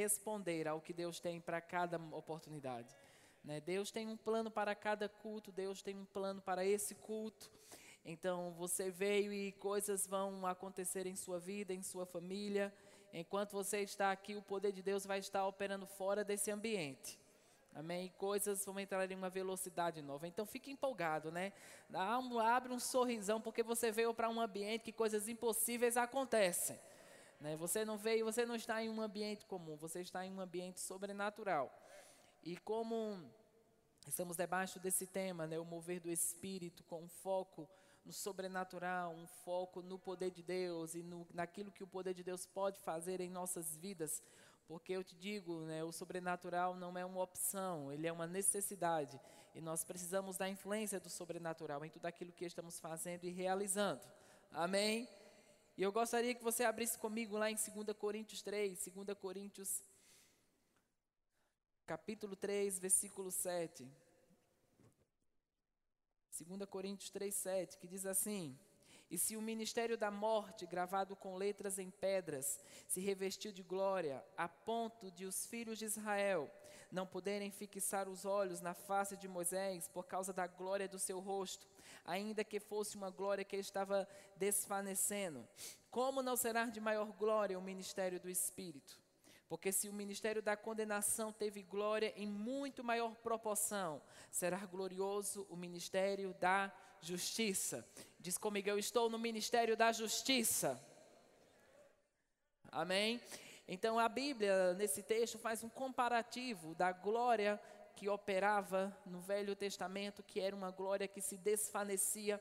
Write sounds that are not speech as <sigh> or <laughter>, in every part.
responder ao que Deus tem para cada oportunidade. Né? Deus tem um plano para cada culto, Deus tem um plano para esse culto. Então você veio e coisas vão acontecer em sua vida, em sua família. Enquanto você está aqui, o poder de Deus vai estar operando fora desse ambiente. Amém? E coisas vão entrar em uma velocidade nova. Então fique empolgado, né? Abre um sorrisão, porque você veio para um ambiente que coisas impossíveis acontecem. Né? Você não veio, você não está em um ambiente comum, você está em um ambiente sobrenatural. E como estamos debaixo desse tema, né, o mover do Espírito com foco no sobrenatural, um foco no poder de Deus e no, naquilo que o poder de Deus pode fazer em nossas vidas. Porque eu te digo, né, o sobrenatural não é uma opção, ele é uma necessidade. E nós precisamos da influência do sobrenatural em tudo aquilo que estamos fazendo e realizando. Amém? E eu gostaria que você abrisse comigo lá em 2 Coríntios 3, 2 Coríntios capítulo 3, versículo 7. 2 Coríntios 3, 7, que diz assim: E se o ministério da morte, gravado com letras em pedras, se revestiu de glória, a ponto de os filhos de Israel não poderem fixar os olhos na face de Moisés por causa da glória do seu rosto, ainda que fosse uma glória que estava desvanecendo, como não será de maior glória o ministério do Espírito? Porque se o ministério da condenação teve glória em muito maior proporção, será glorioso o ministério da justiça. Diz comigo, eu estou no ministério da justiça. Amém? Então a Bíblia, nesse texto, faz um comparativo da glória que operava no Velho Testamento, que era uma glória que se desvanecia,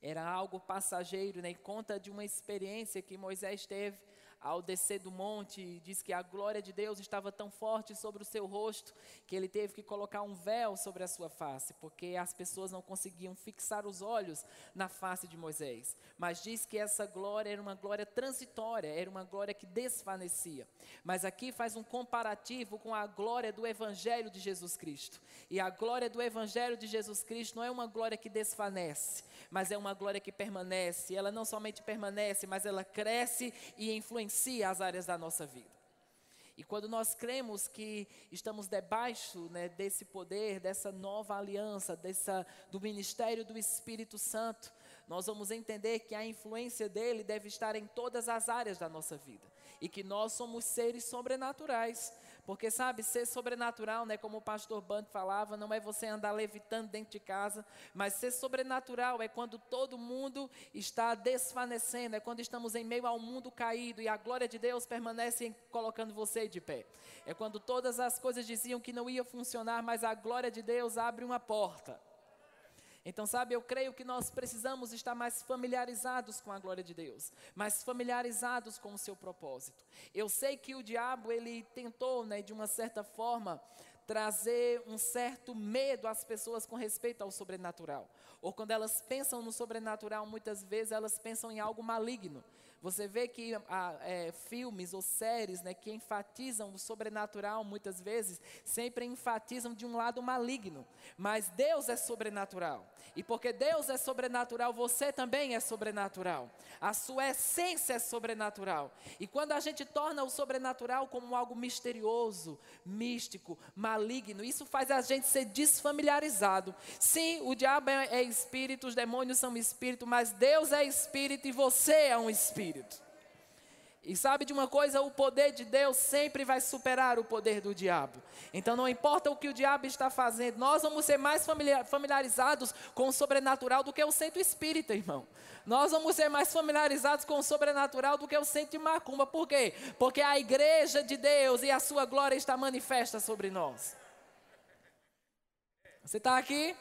era algo passageiro, né? E conta de uma experiência que Moisés teve ao descer do monte, diz que a glória de Deus estava tão forte sobre o seu rosto que ele teve que colocar um véu sobre a sua face, porque as pessoas não conseguiam fixar os olhos na face de Moisés. Mas diz que essa glória era uma glória transitória, era uma glória que desvanecia. Mas aqui faz um comparativo com a glória do Evangelho de Jesus Cristo. E a glória do Evangelho de Jesus Cristo não é uma glória que desvanece, mas é uma glória que permanece. Ela não somente permanece, mas ela cresce e influencia as áreas da nossa vida. E quando nós cremos que estamos debaixo né, desse poder, dessa nova aliança, dessa, do ministério do Espírito Santo, nós vamos entender que a influência dele deve estar em todas as áreas da nossa vida. E que nós somos seres sobrenaturais. Porque, sabe, ser sobrenatural, né, como o pastor Band falava, não é você andar levitando dentro de casa, mas ser sobrenatural é quando todo mundo está desvanecendo, é quando estamos em meio ao mundo caído e a glória de Deus permanece colocando você de pé. É quando todas as coisas diziam que não ia funcionar, mas a glória de Deus abre uma porta. Então, sabe, eu creio que nós precisamos estar mais familiarizados com a glória de Deus, mais familiarizados com o seu propósito. Eu sei que o diabo, ele tentou, né, de uma certa forma, trazer um certo medo às pessoas com respeito ao sobrenatural. Ou quando elas pensam no sobrenatural, muitas vezes elas pensam em algo maligno. Você vê que ah, é, filmes ou séries né, que enfatizam o sobrenatural, muitas vezes, sempre enfatizam de um lado maligno. Mas Deus é sobrenatural. E porque Deus é sobrenatural, você também é sobrenatural. A sua essência é sobrenatural. E quando a gente torna o sobrenatural como algo misterioso, místico, maligno, isso faz a gente ser desfamiliarizado. Sim, o diabo é, é espírito, os demônios são espírito, mas Deus é espírito e você é um espírito. Espírito. E sabe de uma coisa? O poder de Deus sempre vai superar o poder do diabo. Então não importa o que o diabo está fazendo, nós vamos ser mais familiarizados com o sobrenatural do que o centro espírita, irmão. Nós vamos ser mais familiarizados com o sobrenatural do que o centro de macumba. Por quê? Porque a igreja de Deus e a sua glória está manifesta sobre nós. Você está aqui?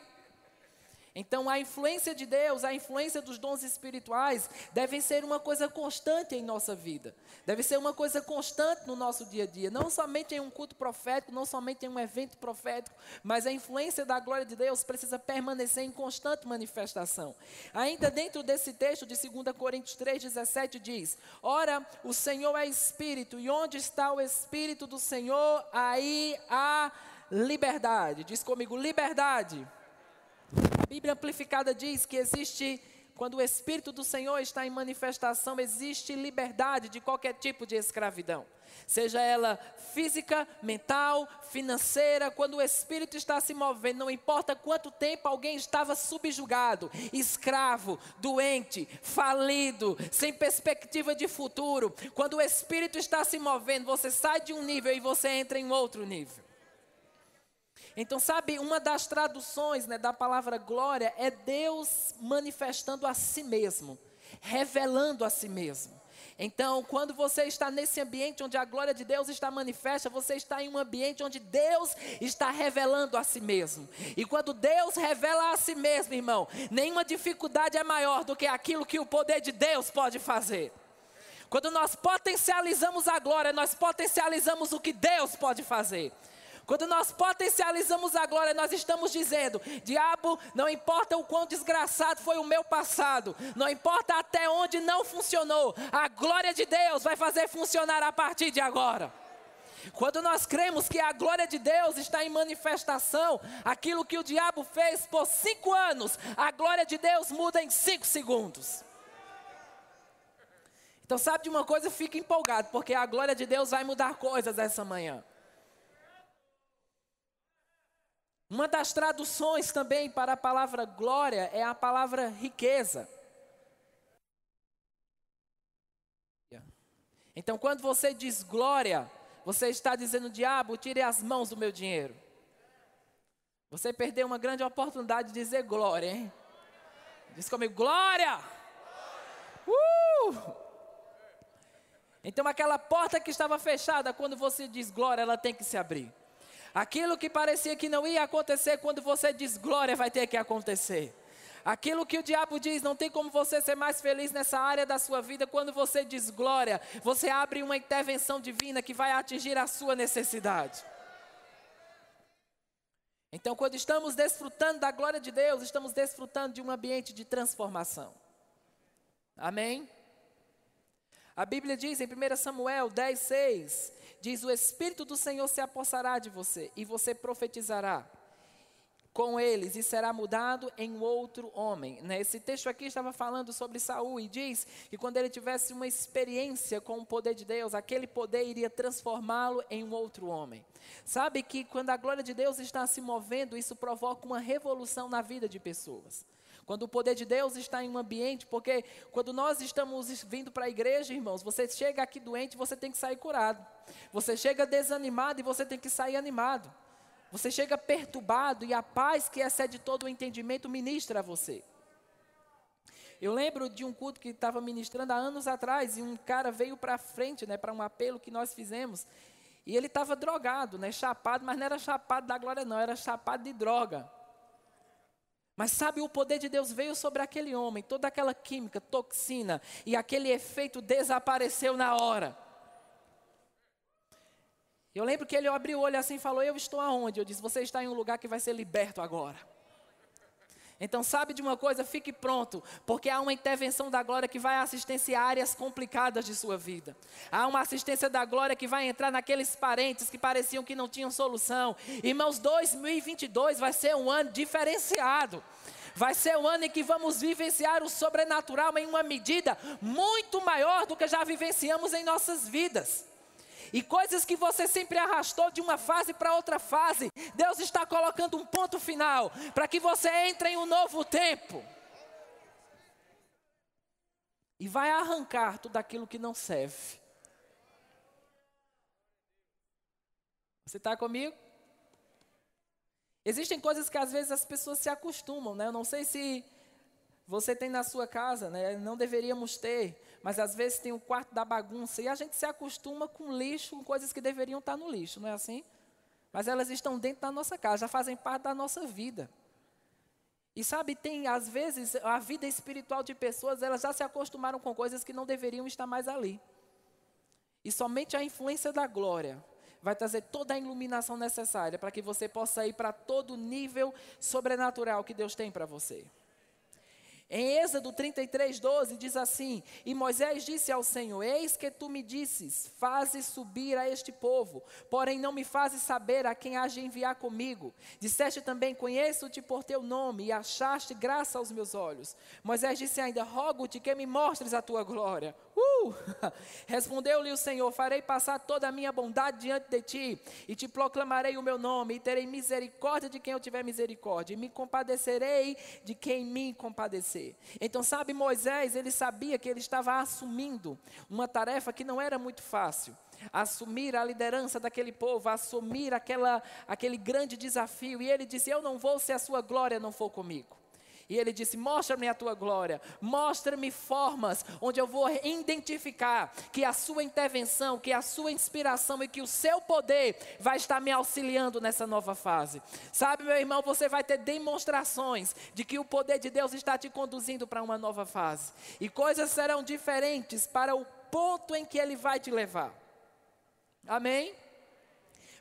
Então, a influência de Deus, a influência dos dons espirituais, devem ser uma coisa constante em nossa vida. Deve ser uma coisa constante no nosso dia a dia. Não somente em um culto profético, não somente em um evento profético, mas a influência da glória de Deus precisa permanecer em constante manifestação. Ainda dentro desse texto de 2 Coríntios 3,17 diz: Ora, o Senhor é Espírito, e onde está o Espírito do Senhor, aí há liberdade. Diz comigo, liberdade. A Bíblia Amplificada diz que existe quando o Espírito do Senhor está em manifestação, existe liberdade de qualquer tipo de escravidão. Seja ela física, mental, financeira, quando o Espírito está se movendo, não importa quanto tempo alguém estava subjugado, escravo, doente, falido, sem perspectiva de futuro, quando o Espírito está se movendo, você sai de um nível e você entra em outro nível. Então, sabe, uma das traduções né, da palavra glória é Deus manifestando a si mesmo, revelando a si mesmo. Então, quando você está nesse ambiente onde a glória de Deus está manifesta, você está em um ambiente onde Deus está revelando a si mesmo. E quando Deus revela a si mesmo, irmão, nenhuma dificuldade é maior do que aquilo que o poder de Deus pode fazer. Quando nós potencializamos a glória, nós potencializamos o que Deus pode fazer. Quando nós potencializamos a glória, nós estamos dizendo: diabo, não importa o quão desgraçado foi o meu passado, não importa até onde não funcionou, a glória de Deus vai fazer funcionar a partir de agora. Quando nós cremos que a glória de Deus está em manifestação, aquilo que o diabo fez por cinco anos, a glória de Deus muda em cinco segundos. Então, sabe de uma coisa? Fique empolgado, porque a glória de Deus vai mudar coisas essa manhã. Uma das traduções também para a palavra glória é a palavra riqueza. Então, quando você diz glória, você está dizendo, diabo, tire as mãos do meu dinheiro. Você perdeu uma grande oportunidade de dizer glória, hein? Diz comigo, glória! Uh! Então, aquela porta que estava fechada, quando você diz glória, ela tem que se abrir. Aquilo que parecia que não ia acontecer, quando você diz glória, vai ter que acontecer. Aquilo que o diabo diz, não tem como você ser mais feliz nessa área da sua vida. Quando você diz glória, você abre uma intervenção divina que vai atingir a sua necessidade. Então, quando estamos desfrutando da glória de Deus, estamos desfrutando de um ambiente de transformação. Amém? A Bíblia diz em 1 Samuel 10, 6: Diz: O Espírito do Senhor se apossará de você, e você profetizará com eles, e será mudado em outro homem. Né? Esse texto aqui estava falando sobre Saul, e diz que quando ele tivesse uma experiência com o poder de Deus, aquele poder iria transformá-lo em um outro homem. Sabe que quando a glória de Deus está se movendo, isso provoca uma revolução na vida de pessoas. Quando o poder de Deus está em um ambiente, porque quando nós estamos vindo para a igreja, irmãos, você chega aqui doente, você tem que sair curado. Você chega desanimado e você tem que sair animado. Você chega perturbado e a paz que excede todo o entendimento ministra a você. Eu lembro de um culto que estava ministrando há anos atrás e um cara veio para frente, né, para um apelo que nós fizemos. E ele estava drogado, né, chapado, mas não era chapado da glória não, era chapado de droga. Mas sabe, o poder de Deus veio sobre aquele homem, toda aquela química, toxina, e aquele efeito desapareceu na hora. Eu lembro que ele abriu o olho assim e falou: Eu estou aonde? Eu disse: Você está em um lugar que vai ser liberto agora. Então, sabe de uma coisa? Fique pronto, porque há uma intervenção da glória que vai assistenciar áreas complicadas de sua vida. Há uma assistência da glória que vai entrar naqueles parentes que pareciam que não tinham solução. Irmãos, 2022 vai ser um ano diferenciado. Vai ser o ano em que vamos vivenciar o sobrenatural em uma medida muito maior do que já vivenciamos em nossas vidas. E coisas que você sempre arrastou de uma fase para outra fase, Deus está colocando um ponto final para que você entre em um novo tempo. E vai arrancar tudo aquilo que não serve. Você está comigo? Existem coisas que às vezes as pessoas se acostumam, né? Eu não sei se você tem na sua casa, né? Não deveríamos ter mas às vezes tem o quarto da bagunça e a gente se acostuma com lixo, com coisas que deveriam estar no lixo, não é assim? Mas elas estão dentro da nossa casa, já fazem parte da nossa vida. E sabe, tem às vezes a vida espiritual de pessoas, elas já se acostumaram com coisas que não deveriam estar mais ali. E somente a influência da glória vai trazer toda a iluminação necessária para que você possa ir para todo o nível sobrenatural que Deus tem para você. Em Êxodo 33, 12 diz assim: E Moisés disse ao Senhor: Eis que tu me disses, fazes subir a este povo, porém não me fazes saber a quem há de enviar comigo. Disseste também: Conheço-te por teu nome, e achaste graça aos meus olhos. Moisés disse ainda: Rogo-te que me mostres a tua glória. Uh! <laughs> Respondeu-lhe o Senhor: Farei passar toda a minha bondade diante de ti, e te proclamarei o meu nome, e terei misericórdia de quem eu tiver misericórdia, e me compadecerei de quem me compadecer. Então, sabe, Moisés, ele sabia que ele estava assumindo uma tarefa que não era muito fácil assumir a liderança daquele povo, assumir aquela, aquele grande desafio. E ele disse: Eu não vou se a sua glória não for comigo. E ele disse: Mostra-me a tua glória, mostra-me formas onde eu vou identificar que a sua intervenção, que a sua inspiração e que o seu poder vai estar me auxiliando nessa nova fase. Sabe, meu irmão, você vai ter demonstrações de que o poder de Deus está te conduzindo para uma nova fase. E coisas serão diferentes para o ponto em que ele vai te levar. Amém?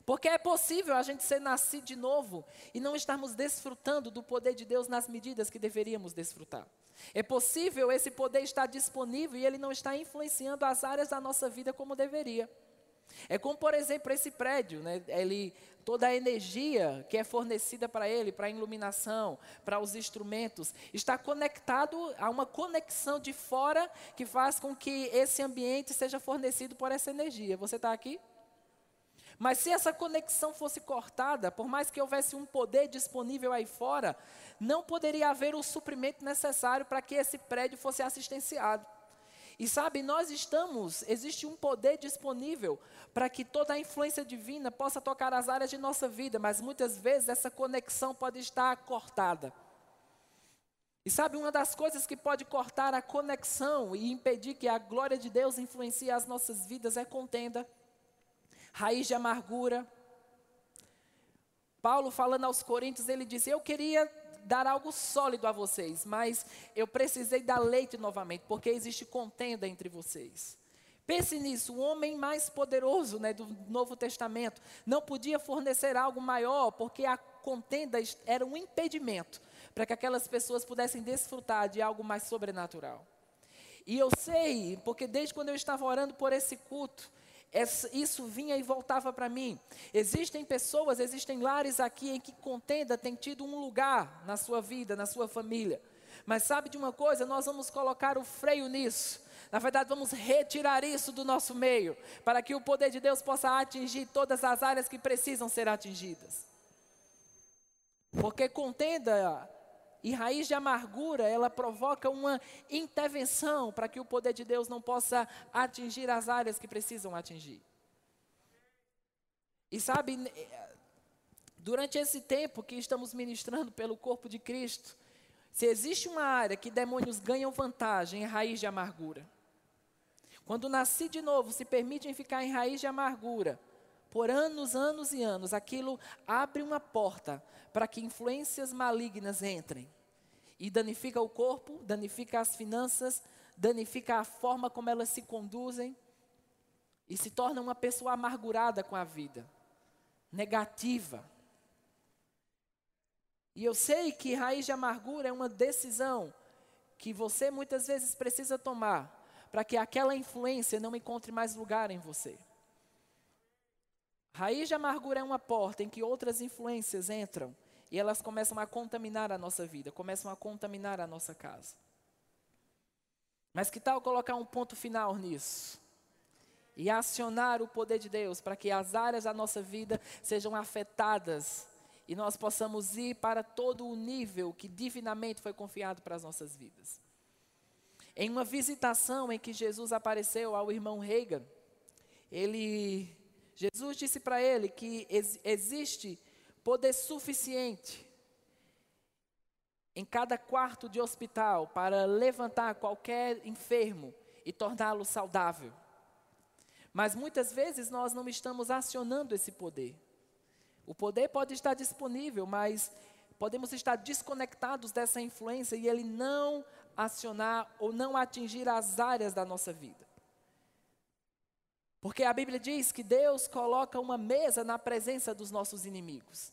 Porque é possível a gente ser nascido de novo e não estarmos desfrutando do poder de Deus nas medidas que deveríamos desfrutar. É possível esse poder estar disponível e ele não está influenciando as áreas da nossa vida como deveria. É como, por exemplo, esse prédio, né? ele, toda a energia que é fornecida para ele, para a iluminação, para os instrumentos, está conectado a uma conexão de fora que faz com que esse ambiente seja fornecido por essa energia. Você está aqui? Mas se essa conexão fosse cortada, por mais que houvesse um poder disponível aí fora, não poderia haver o suprimento necessário para que esse prédio fosse assistenciado. E sabe, nós estamos, existe um poder disponível para que toda a influência divina possa tocar as áreas de nossa vida, mas muitas vezes essa conexão pode estar cortada. E sabe, uma das coisas que pode cortar a conexão e impedir que a glória de Deus influencie as nossas vidas é contenda raiz de amargura. Paulo, falando aos Coríntios, ele disse: Eu queria dar algo sólido a vocês, mas eu precisei dar leite novamente, porque existe contenda entre vocês. Pense nisso, o homem mais poderoso né, do Novo Testamento não podia fornecer algo maior, porque a contenda era um impedimento para que aquelas pessoas pudessem desfrutar de algo mais sobrenatural. E eu sei, porque desde quando eu estava orando por esse culto, isso vinha e voltava para mim. Existem pessoas, existem lares aqui em que contenda tem tido um lugar na sua vida, na sua família. Mas sabe de uma coisa? Nós vamos colocar o freio nisso. Na verdade, vamos retirar isso do nosso meio, para que o poder de Deus possa atingir todas as áreas que precisam ser atingidas. Porque contenda e raiz de amargura, ela provoca uma intervenção para que o poder de Deus não possa atingir as áreas que precisam atingir. E sabe, durante esse tempo que estamos ministrando pelo corpo de Cristo, se existe uma área que demônios ganham vantagem, é raiz de amargura. Quando nasci de novo, se permitem ficar em raiz de amargura, por anos, anos e anos, aquilo abre uma porta para que influências malignas entrem. E danifica o corpo, danifica as finanças, danifica a forma como elas se conduzem. E se torna uma pessoa amargurada com a vida, negativa. E eu sei que raiz de amargura é uma decisão que você muitas vezes precisa tomar para que aquela influência não encontre mais lugar em você. Raiz de amargura é uma porta em que outras influências entram e elas começam a contaminar a nossa vida, começam a contaminar a nossa casa. Mas que tal colocar um ponto final nisso? E acionar o poder de Deus para que as áreas da nossa vida sejam afetadas e nós possamos ir para todo o nível que divinamente foi confiado para as nossas vidas. Em uma visitação em que Jesus apareceu ao irmão Reagan, ele Jesus disse para ele que ex existe poder suficiente em cada quarto de hospital para levantar qualquer enfermo e torná-lo saudável. Mas muitas vezes nós não estamos acionando esse poder. O poder pode estar disponível, mas podemos estar desconectados dessa influência e ele não acionar ou não atingir as áreas da nossa vida. Porque a Bíblia diz que Deus coloca uma mesa na presença dos nossos inimigos.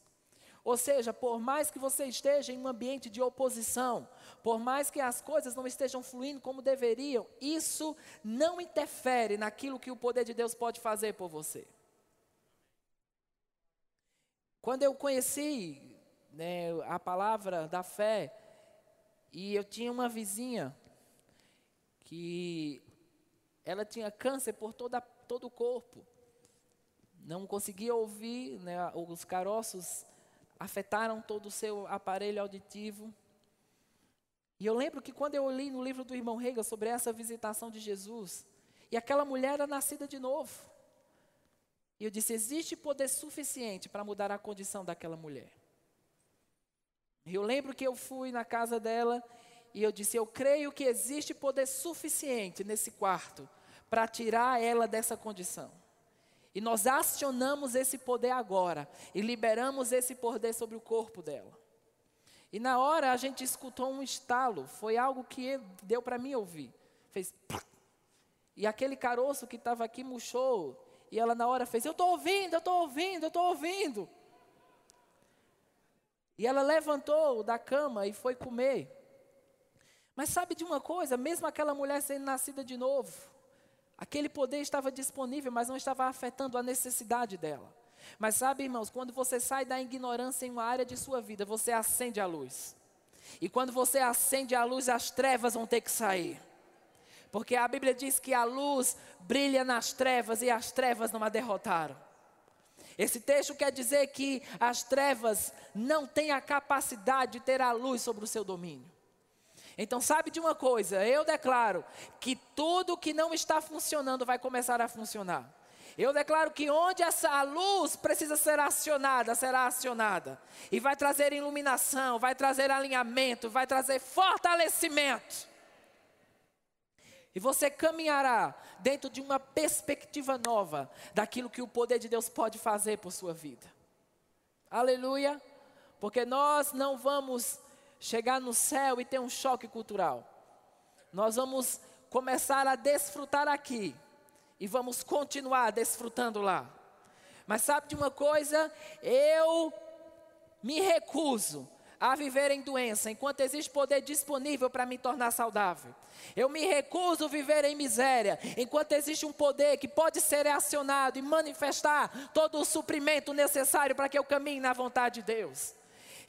Ou seja, por mais que você esteja em um ambiente de oposição, por mais que as coisas não estejam fluindo como deveriam, isso não interfere naquilo que o poder de Deus pode fazer por você. Quando eu conheci né, a palavra da fé, e eu tinha uma vizinha que ela tinha câncer por toda, todo o corpo. Não conseguia ouvir, né, os caroços afetaram todo o seu aparelho auditivo. E eu lembro que quando eu li no livro do irmão Rega sobre essa visitação de Jesus, e aquela mulher era nascida de novo. E eu disse: existe poder suficiente para mudar a condição daquela mulher. E eu lembro que eu fui na casa dela e eu disse: Eu creio que existe poder suficiente nesse quarto para tirar ela dessa condição. E nós acionamos esse poder agora e liberamos esse poder sobre o corpo dela. E na hora a gente escutou um estalo, foi algo que deu para mim ouvir. Fez. E aquele caroço que estava aqui murchou. E ela na hora fez: Eu estou ouvindo, eu estou ouvindo, eu estou ouvindo. E ela levantou da cama e foi comer. Mas sabe de uma coisa? Mesmo aquela mulher sendo nascida de novo, aquele poder estava disponível, mas não estava afetando a necessidade dela. Mas sabe, irmãos, quando você sai da ignorância em uma área de sua vida, você acende a luz. E quando você acende a luz, as trevas vão ter que sair. Porque a Bíblia diz que a luz brilha nas trevas e as trevas não a derrotaram. Esse texto quer dizer que as trevas não têm a capacidade de ter a luz sobre o seu domínio. Então, sabe de uma coisa? Eu declaro que tudo que não está funcionando vai começar a funcionar. Eu declaro que onde essa luz precisa ser acionada, será acionada. E vai trazer iluminação, vai trazer alinhamento, vai trazer fortalecimento. E você caminhará dentro de uma perspectiva nova daquilo que o poder de Deus pode fazer por sua vida. Aleluia. Porque nós não vamos chegar no céu e ter um choque cultural. Nós vamos começar a desfrutar aqui e vamos continuar desfrutando lá. Mas sabe de uma coisa? Eu me recuso a viver em doença, enquanto existe poder disponível para me tornar saudável. Eu me recuso a viver em miséria, enquanto existe um poder que pode ser acionado e manifestar todo o suprimento necessário para que eu caminhe na vontade de Deus.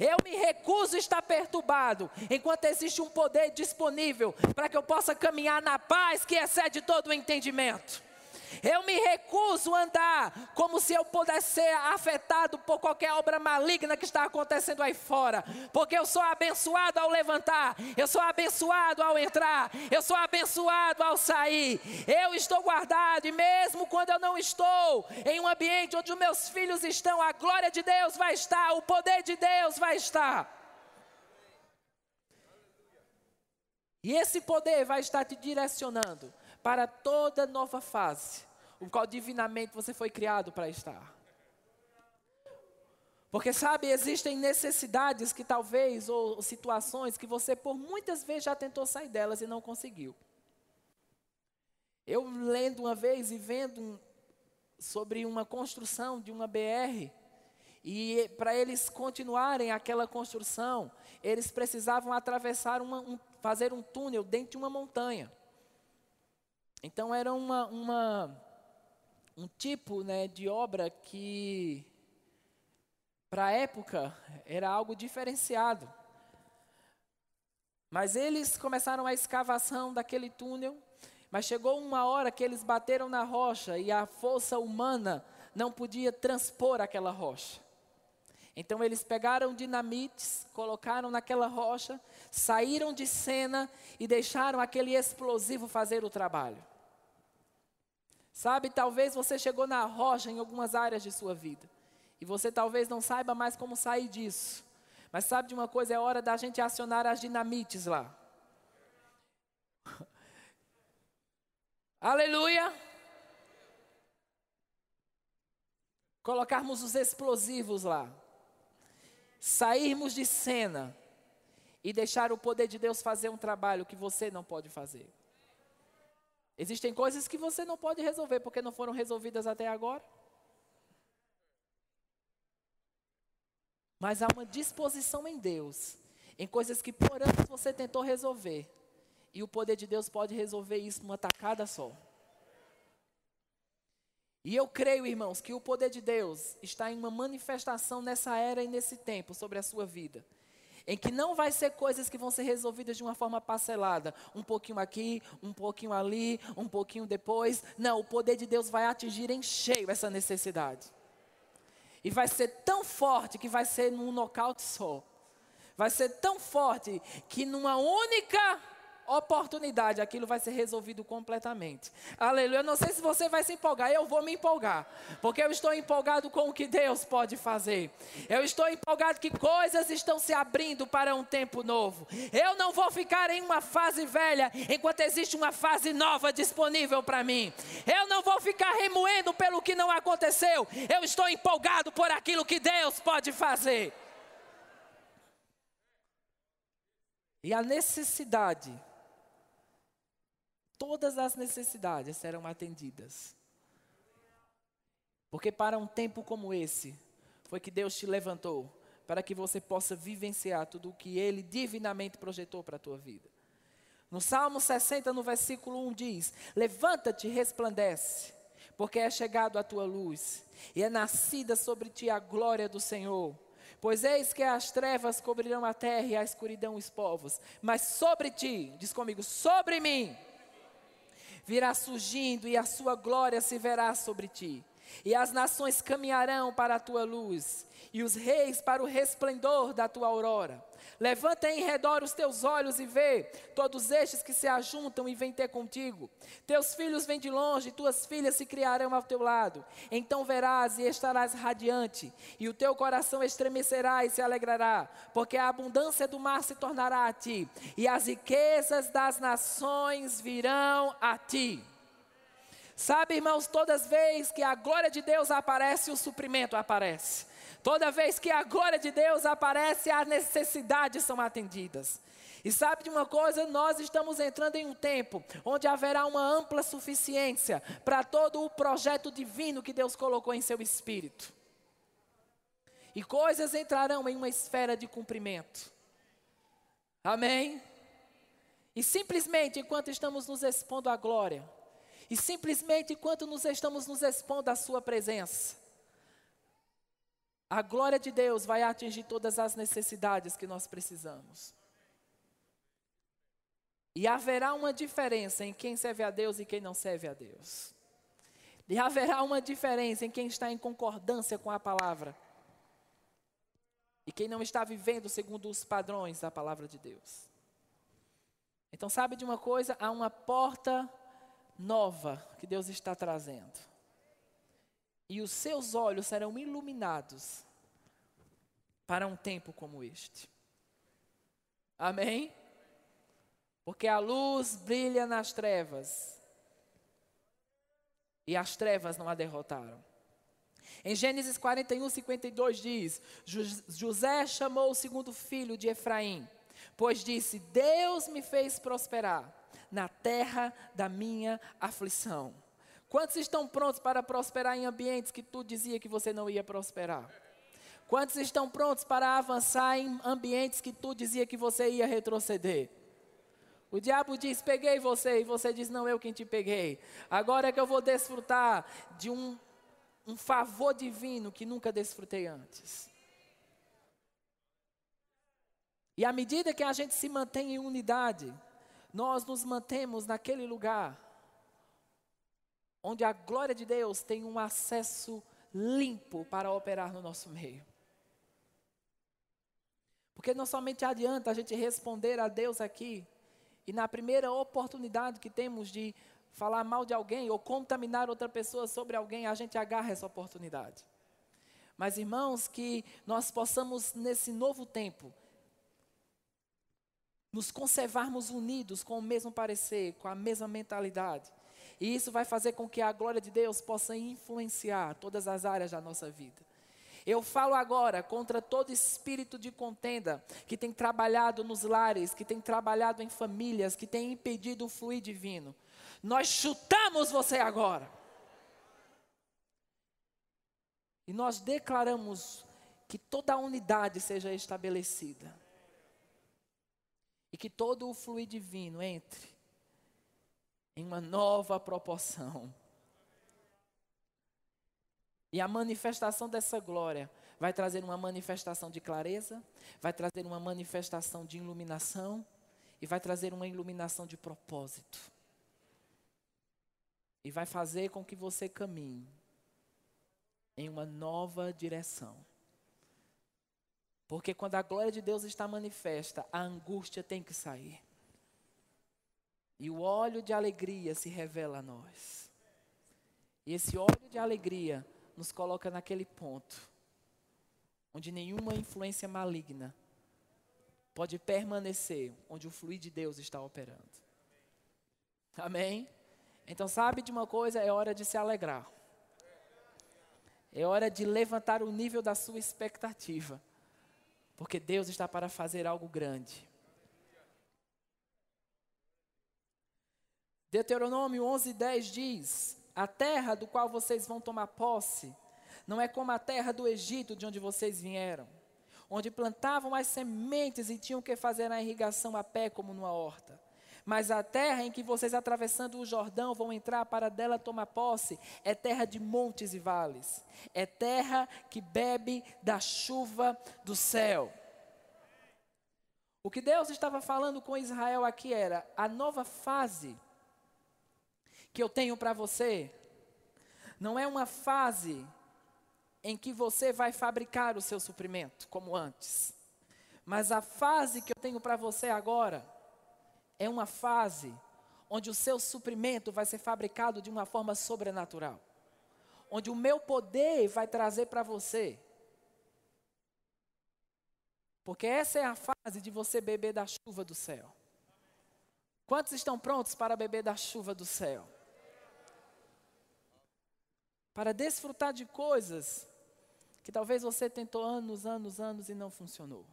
Eu me recuso a estar perturbado, enquanto existe um poder disponível para que eu possa caminhar na paz que excede todo o entendimento. Eu me recuso a andar como se eu pudesse ser afetado por qualquer obra maligna que está acontecendo aí fora, porque eu sou abençoado ao levantar, eu sou abençoado ao entrar, eu sou abençoado ao sair. Eu estou guardado e mesmo quando eu não estou em um ambiente onde os meus filhos estão, a glória de Deus vai estar, o poder de Deus vai estar. E esse poder vai estar te direcionando para toda nova fase, o qual divinamente você foi criado para estar. Porque sabe, existem necessidades que talvez, ou situações que você por muitas vezes já tentou sair delas e não conseguiu. Eu lendo uma vez e vendo sobre uma construção de uma BR, e para eles continuarem aquela construção, eles precisavam atravessar uma, um, fazer um túnel dentro de uma montanha. Então era uma, uma um tipo né, de obra que, para a época, era algo diferenciado. Mas eles começaram a escavação daquele túnel, mas chegou uma hora que eles bateram na rocha e a força humana não podia transpor aquela rocha. Então eles pegaram dinamites, colocaram naquela rocha, saíram de cena e deixaram aquele explosivo fazer o trabalho. Sabe, talvez você chegou na rocha em algumas áreas de sua vida. E você talvez não saiba mais como sair disso. Mas sabe de uma coisa? É hora da gente acionar as dinamites lá. <laughs> Aleluia! Colocarmos os explosivos lá. Sairmos de cena e deixar o poder de Deus fazer um trabalho que você não pode fazer. Existem coisas que você não pode resolver porque não foram resolvidas até agora. Mas há uma disposição em Deus, em coisas que por anos você tentou resolver. E o poder de Deus pode resolver isso numa tacada só. E eu creio, irmãos, que o poder de Deus está em uma manifestação nessa era e nesse tempo sobre a sua vida. Em que não vai ser coisas que vão ser resolvidas de uma forma parcelada, um pouquinho aqui, um pouquinho ali, um pouquinho depois. Não, o poder de Deus vai atingir em cheio essa necessidade. E vai ser tão forte que vai ser num nocaute só. Vai ser tão forte que numa única oportunidade aquilo vai ser resolvido completamente. Aleluia. Eu não sei se você vai se empolgar, eu vou me empolgar, porque eu estou empolgado com o que Deus pode fazer. Eu estou empolgado que coisas estão se abrindo para um tempo novo. Eu não vou ficar em uma fase velha enquanto existe uma fase nova disponível para mim. Eu não vou ficar remoendo pelo que não aconteceu. Eu estou empolgado por aquilo que Deus pode fazer. E a necessidade todas as necessidades serão atendidas. Porque para um tempo como esse, foi que Deus te levantou, para que você possa vivenciar tudo o que Ele divinamente projetou para a tua vida. No Salmo 60, no versículo 1 diz: Levanta-te resplandece, porque é chegado a tua luz, e é nascida sobre ti a glória do Senhor. Pois eis que as trevas cobrirão a terra e a escuridão os povos, mas sobre ti, diz comigo, sobre mim, virá surgindo e a sua glória se verá sobre ti. E as nações caminharão para a tua luz, e os reis para o resplendor da tua aurora. Levanta em redor os teus olhos e vê todos estes que se ajuntam e vêm ter contigo. Teus filhos vêm de longe, tuas filhas se criarão ao teu lado. Então verás e estarás radiante, e o teu coração estremecerá e se alegrará, porque a abundância do mar se tornará a ti, e as riquezas das nações virão a ti. Sabe, irmãos, todas as vezes que a glória de Deus aparece, o suprimento aparece. Toda vez que a glória de Deus aparece, as necessidades são atendidas. E sabe de uma coisa? Nós estamos entrando em um tempo onde haverá uma ampla suficiência para todo o projeto divino que Deus colocou em seu espírito. E coisas entrarão em uma esfera de cumprimento. Amém? E simplesmente enquanto estamos nos expondo à glória, e simplesmente enquanto nos estamos nos expondo à Sua presença, a glória de Deus vai atingir todas as necessidades que nós precisamos. E haverá uma diferença em quem serve a Deus e quem não serve a Deus. E haverá uma diferença em quem está em concordância com a palavra e quem não está vivendo segundo os padrões da palavra de Deus. Então, sabe de uma coisa? Há uma porta nova que Deus está trazendo e os seus olhos serão iluminados para um tempo como este. Amém? Porque a luz brilha nas trevas e as trevas não a derrotaram. Em Gênesis 41, 52 diz: José chamou o segundo filho de Efraim, pois disse: Deus me fez prosperar na terra da minha aflição. Quantos estão prontos para prosperar em ambientes que tu dizia que você não ia prosperar? Quantos estão prontos para avançar em ambientes que tu dizia que você ia retroceder? O diabo diz: Peguei você, e você diz: Não, eu quem te peguei. Agora é que eu vou desfrutar de um, um favor divino que nunca desfrutei antes. E à medida que a gente se mantém em unidade, nós nos mantemos naquele lugar onde a glória de Deus tem um acesso limpo para operar no nosso meio. Porque não somente adianta a gente responder a Deus aqui, e na primeira oportunidade que temos de falar mal de alguém ou contaminar outra pessoa sobre alguém, a gente agarra essa oportunidade. Mas irmãos, que nós possamos nesse novo tempo nos conservarmos unidos com o mesmo parecer, com a mesma mentalidade e isso vai fazer com que a glória de Deus possa influenciar todas as áreas da nossa vida. Eu falo agora contra todo espírito de contenda que tem trabalhado nos lares, que tem trabalhado em famílias, que tem impedido o fluir divino. Nós chutamos você agora. E nós declaramos que toda a unidade seja estabelecida. E que todo o fluir divino entre em uma nova proporção. E a manifestação dessa glória vai trazer uma manifestação de clareza, vai trazer uma manifestação de iluminação e vai trazer uma iluminação de propósito. E vai fazer com que você caminhe em uma nova direção. Porque quando a glória de Deus está manifesta, a angústia tem que sair. E o óleo de alegria se revela a nós. E esse óleo de alegria nos coloca naquele ponto onde nenhuma influência maligna pode permanecer, onde o fluir de Deus está operando. Amém? Então, sabe de uma coisa? É hora de se alegrar. É hora de levantar o nível da sua expectativa. Porque Deus está para fazer algo grande. Deuteronômio 11:10 diz: A terra do qual vocês vão tomar posse não é como a terra do Egito, de onde vocês vieram, onde plantavam as sementes e tinham que fazer a irrigação a pé, como numa horta. Mas a terra em que vocês, atravessando o Jordão, vão entrar para dela tomar posse, é terra de montes e vales. É terra que bebe da chuva do céu. O que Deus estava falando com Israel aqui era: a nova fase que eu tenho para você não é uma fase em que você vai fabricar o seu suprimento, como antes. Mas a fase que eu tenho para você agora é uma fase onde o seu suprimento vai ser fabricado de uma forma sobrenatural. Onde o meu poder vai trazer para você. Porque essa é a fase de você beber da chuva do céu. Quantos estão prontos para beber da chuva do céu? Para desfrutar de coisas que talvez você tentou anos, anos, anos e não funcionou.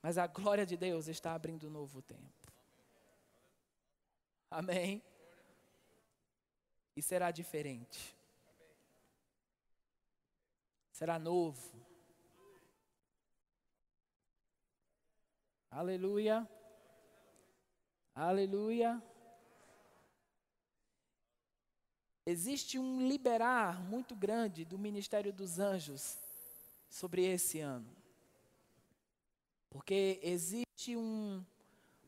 Mas a glória de Deus está abrindo um novo tempo. Amém? E será diferente. Será novo. Aleluia. Aleluia. Existe um liberar muito grande do ministério dos anjos sobre esse ano. Porque existe um,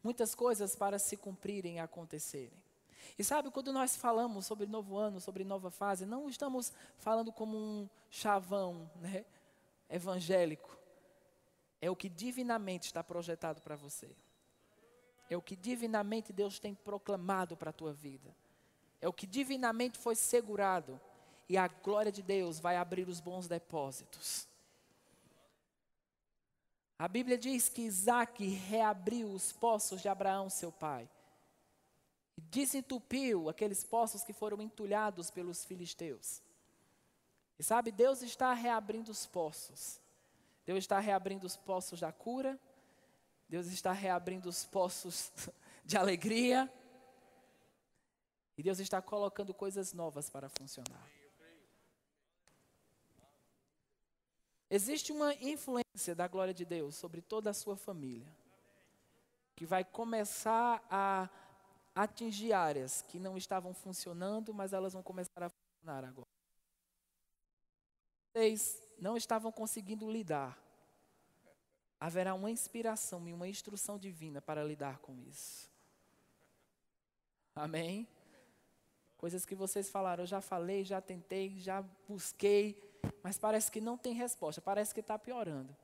muitas coisas para se cumprirem e acontecerem. E sabe, quando nós falamos sobre novo ano, sobre nova fase, não estamos falando como um chavão né, evangélico. É o que divinamente está projetado para você. É o que divinamente Deus tem proclamado para a tua vida. É o que divinamente foi segurado. E a glória de Deus vai abrir os bons depósitos. A Bíblia diz que Isaac reabriu os poços de Abraão, seu pai. E desentupiu aqueles poços que foram entulhados pelos filisteus. E sabe, Deus está reabrindo os poços. Deus está reabrindo os poços da cura. Deus está reabrindo os poços <laughs> de alegria. E Deus está colocando coisas novas para funcionar. Existe uma influência da glória de Deus sobre toda a sua família, que vai começar a atingir áreas que não estavam funcionando, mas elas vão começar a funcionar agora. Vocês não estavam conseguindo lidar. Haverá uma inspiração e uma instrução divina para lidar com isso. Amém? Coisas que vocês falaram, eu já falei, já tentei, já busquei, mas parece que não tem resposta, parece que está piorando.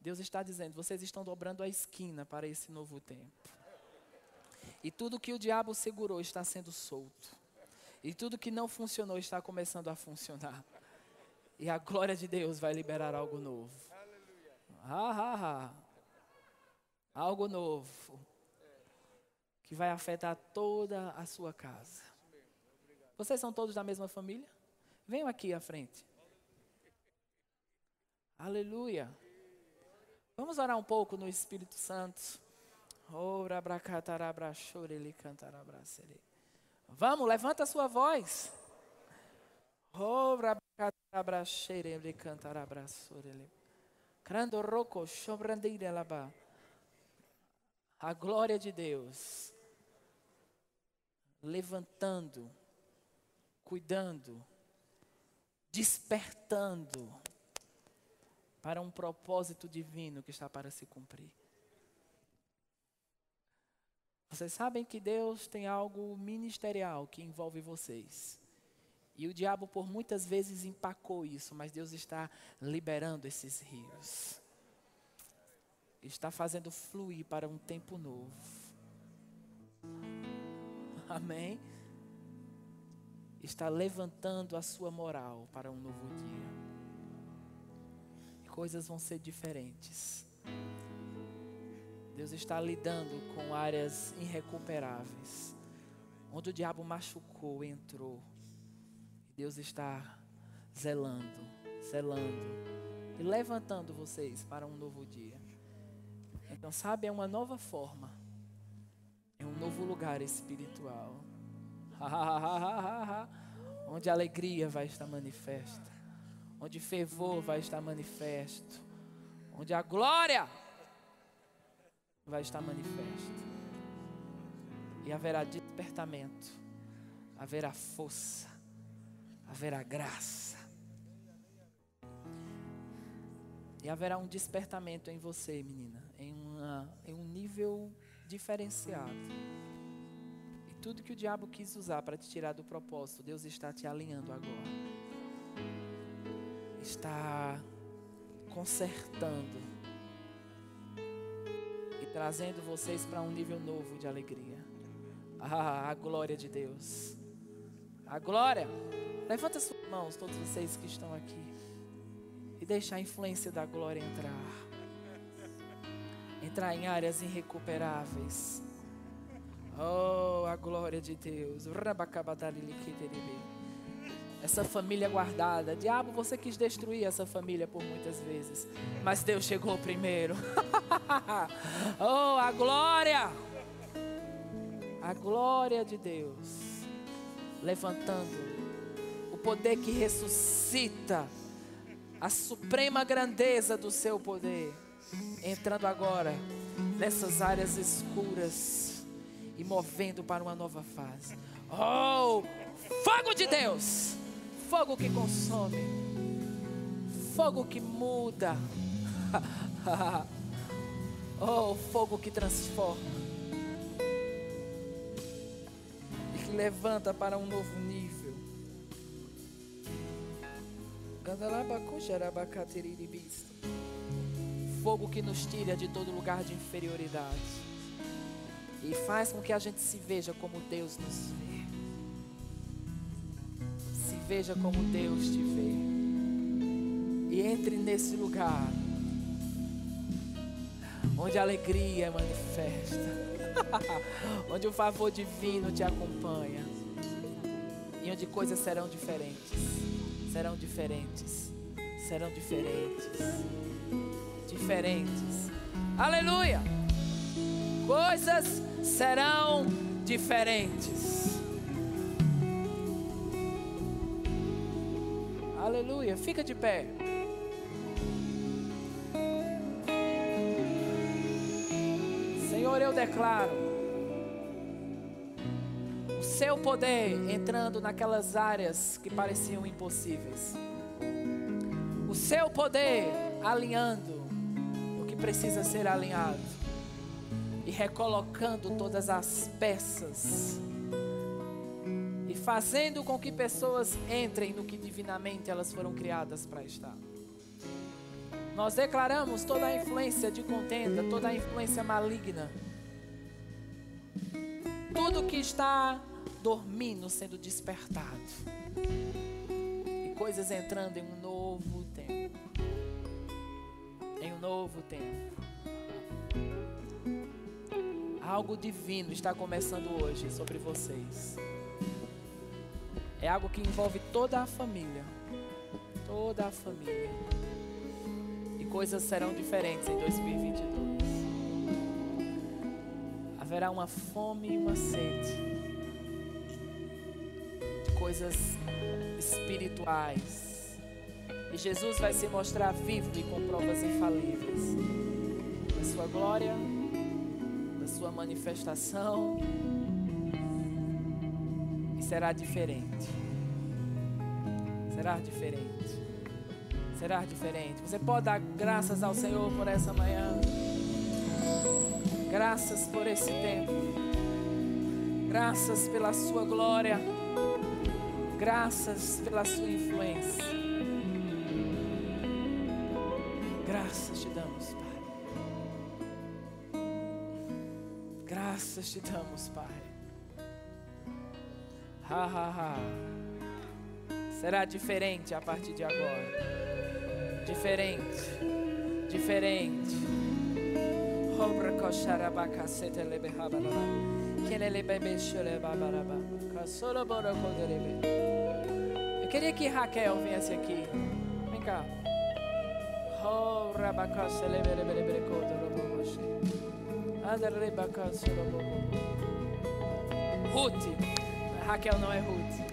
Deus está dizendo, vocês estão dobrando a esquina para esse novo tempo. E tudo que o diabo segurou está sendo solto. E tudo que não funcionou está começando a funcionar. E a glória de Deus vai liberar algo novo. Algo novo. Que vai afetar toda a sua casa. Vocês são todos da mesma família? Venham aqui à frente. Aleluia. Vamos orar um pouco no Espírito Santo. Vamos, levanta a sua voz. A glória de Deus levantando, cuidando, despertando para um propósito divino que está para se cumprir. Vocês sabem que Deus tem algo ministerial que envolve vocês. E o diabo por muitas vezes empacou isso, mas Deus está liberando esses rios. Está fazendo fluir para um tempo novo. Amém? Está levantando a sua moral para um novo dia. E coisas vão ser diferentes. Deus está lidando com áreas irrecuperáveis. Onde o diabo machucou, entrou. Deus está zelando, zelando e levantando vocês para um novo dia. Então, sabe, é uma nova forma. É um novo lugar espiritual. Onde a alegria vai estar manifesta. Onde fervor vai estar manifesto. Onde a glória vai estar manifesta. E haverá despertamento. Haverá força. Haverá graça. E haverá um despertamento em você, menina, em, uma, em um nível diferenciado. Tudo que o diabo quis usar para te tirar do propósito, Deus está te alinhando agora. Está consertando e trazendo vocês para um nível novo de alegria. Ah, a glória de Deus. A glória. Levanta suas mãos, todos vocês que estão aqui. E deixa a influência da glória entrar entrar em áreas irrecuperáveis. Oh, a glória de Deus. Essa família guardada. Diabo, você quis destruir essa família por muitas vezes. Mas Deus chegou primeiro. <laughs> oh, a glória. A glória de Deus. Levantando o poder que ressuscita. A suprema grandeza do seu poder entrando agora nessas áreas escuras e movendo para uma nova fase. Oh, fogo de Deus! Fogo que consome, fogo que muda, <laughs> oh, fogo que transforma e que levanta para um novo nível. Fogo que nos tira de todo lugar de inferioridade e faz com que a gente se veja como Deus nos vê. Se veja como Deus te vê. E entre nesse lugar onde a alegria é manifesta, <laughs> onde o favor divino te acompanha e onde coisas serão diferentes. Serão diferentes. Serão diferentes diferentes. Aleluia! Coisas serão diferentes. Aleluia! Fica de pé. Senhor, eu declaro o seu poder entrando naquelas áreas que pareciam impossíveis. O seu poder alinhando que precisa ser alinhado recolocando todas as peças e fazendo com que pessoas entrem no que divinamente elas foram criadas para estar. Nós declaramos toda a influência de contenda, toda a influência maligna, tudo que está dormindo sendo despertado e coisas entrando em um novo tempo em um novo tempo. Algo divino está começando hoje sobre vocês. É algo que envolve toda a família. Toda a família. E coisas serão diferentes em 2022. Haverá uma fome e uma sede de coisas espirituais E Jesus vai se mostrar vivo e com provas infalíveis da sua glória, sua manifestação. E será diferente. Será diferente. Será diferente. Você pode dar graças ao Senhor por essa manhã. Graças por esse tempo. Graças pela sua glória. Graças pela sua influência. Graças Graças te damos, Pai. Ha, ha, ha. Será diferente a partir de agora. Diferente. Diferente. Eu queria que Raquel viesse aqui. Vem cá. Oh, lebelebelebele kodoroboboshi. Adarrebakase robobobo. Ruth. Raquel não é Ruth.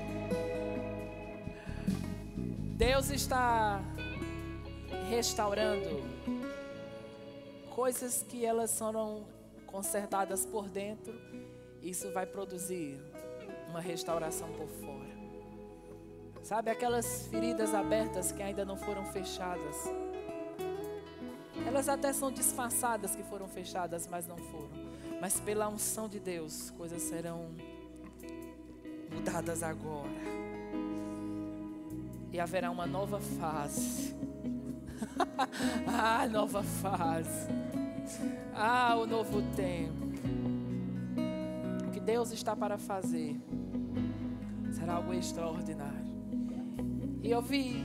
Deus está restaurando coisas que elas foram consertadas por dentro. Isso vai produzir uma restauração por fora. Sabe aquelas feridas abertas que ainda não foram fechadas? Elas até são disfarçadas que foram fechadas, mas não foram. Mas pela unção de Deus, coisas serão mudadas agora. E haverá uma nova fase. <laughs> ah, nova fase. Ah, o novo tempo. O que Deus está para fazer será algo extraordinário. E eu vi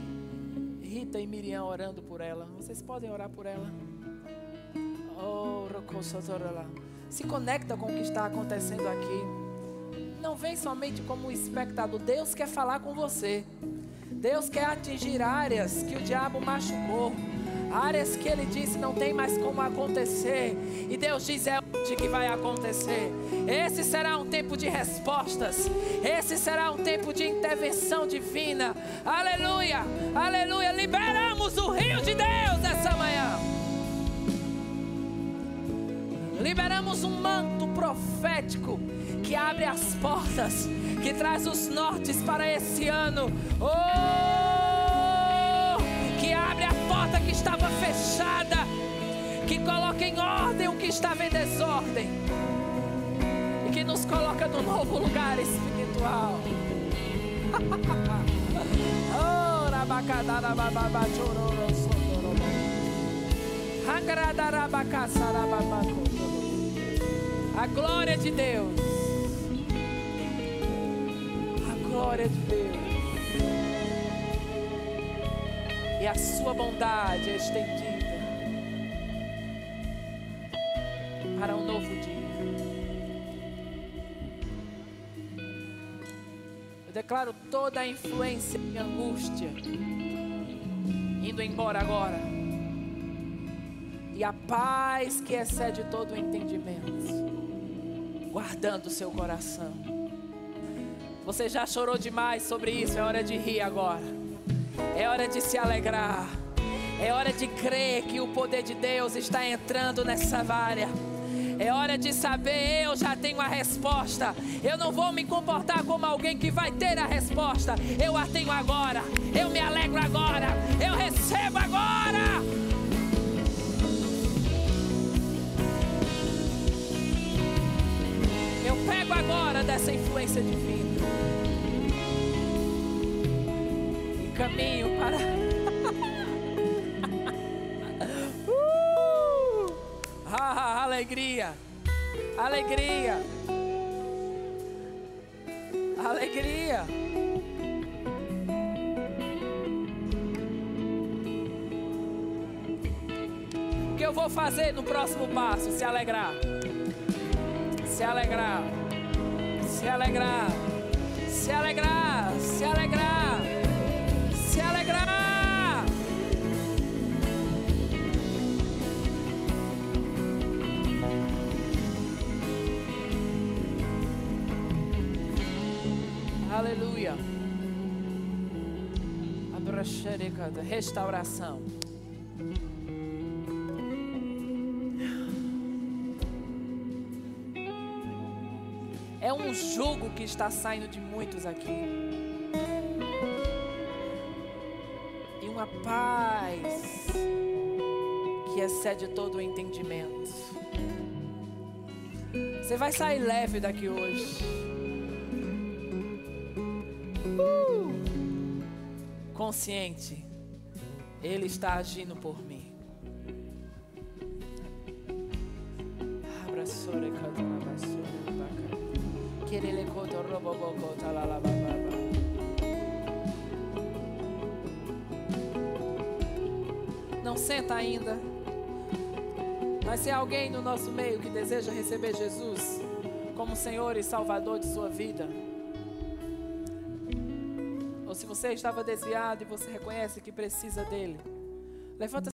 Rita e Miriam orando por ela. Vocês podem orar por ela? Oh, Se conecta com o que está acontecendo aqui. Não vem somente como um espectador. Deus quer falar com você. Deus quer atingir áreas que o diabo machucou. Áreas que ele disse não tem mais como acontecer. E Deus diz é hoje que vai acontecer. Esse será um tempo de respostas. Esse será um tempo de intervenção divina. Aleluia, aleluia. Liberamos o rio de Deus essa manhã. Liberamos um manto profético que abre as portas, que traz os nortes para esse ano. Oh! Que abre a porta que estava fechada, que coloca em ordem o que estava em desordem e que nos coloca no novo lugar espiritual. <laughs> oh, a glória de Deus glória de Deus. E a sua bondade é estendida para um novo dia. Eu declaro toda a influência e angústia indo embora agora. E a paz que excede todo o entendimento, guardando o seu coração. Você já chorou demais sobre isso, é hora de rir agora. É hora de se alegrar. É hora de crer que o poder de Deus está entrando nessa área. É hora de saber, eu já tenho a resposta. Eu não vou me comportar como alguém que vai ter a resposta. Eu a tenho agora. Eu me alegro agora. Eu recebo agora. Eu pego agora dessa influência divina. Caminho para. <laughs> uh! ah, alegria, alegria, alegria. O que eu vou fazer no próximo passo? Se alegrar, se alegrar, se alegrar, se alegrar, Restauração. É um jugo que está saindo de muitos aqui. E uma paz que excede todo o entendimento. Você vai sair leve daqui hoje. Consciente, Ele está agindo por mim. Não senta ainda. Mas se alguém no nosso meio que deseja receber Jesus como Senhor e Salvador de sua vida, você estava desviado e você reconhece que precisa dele, levanta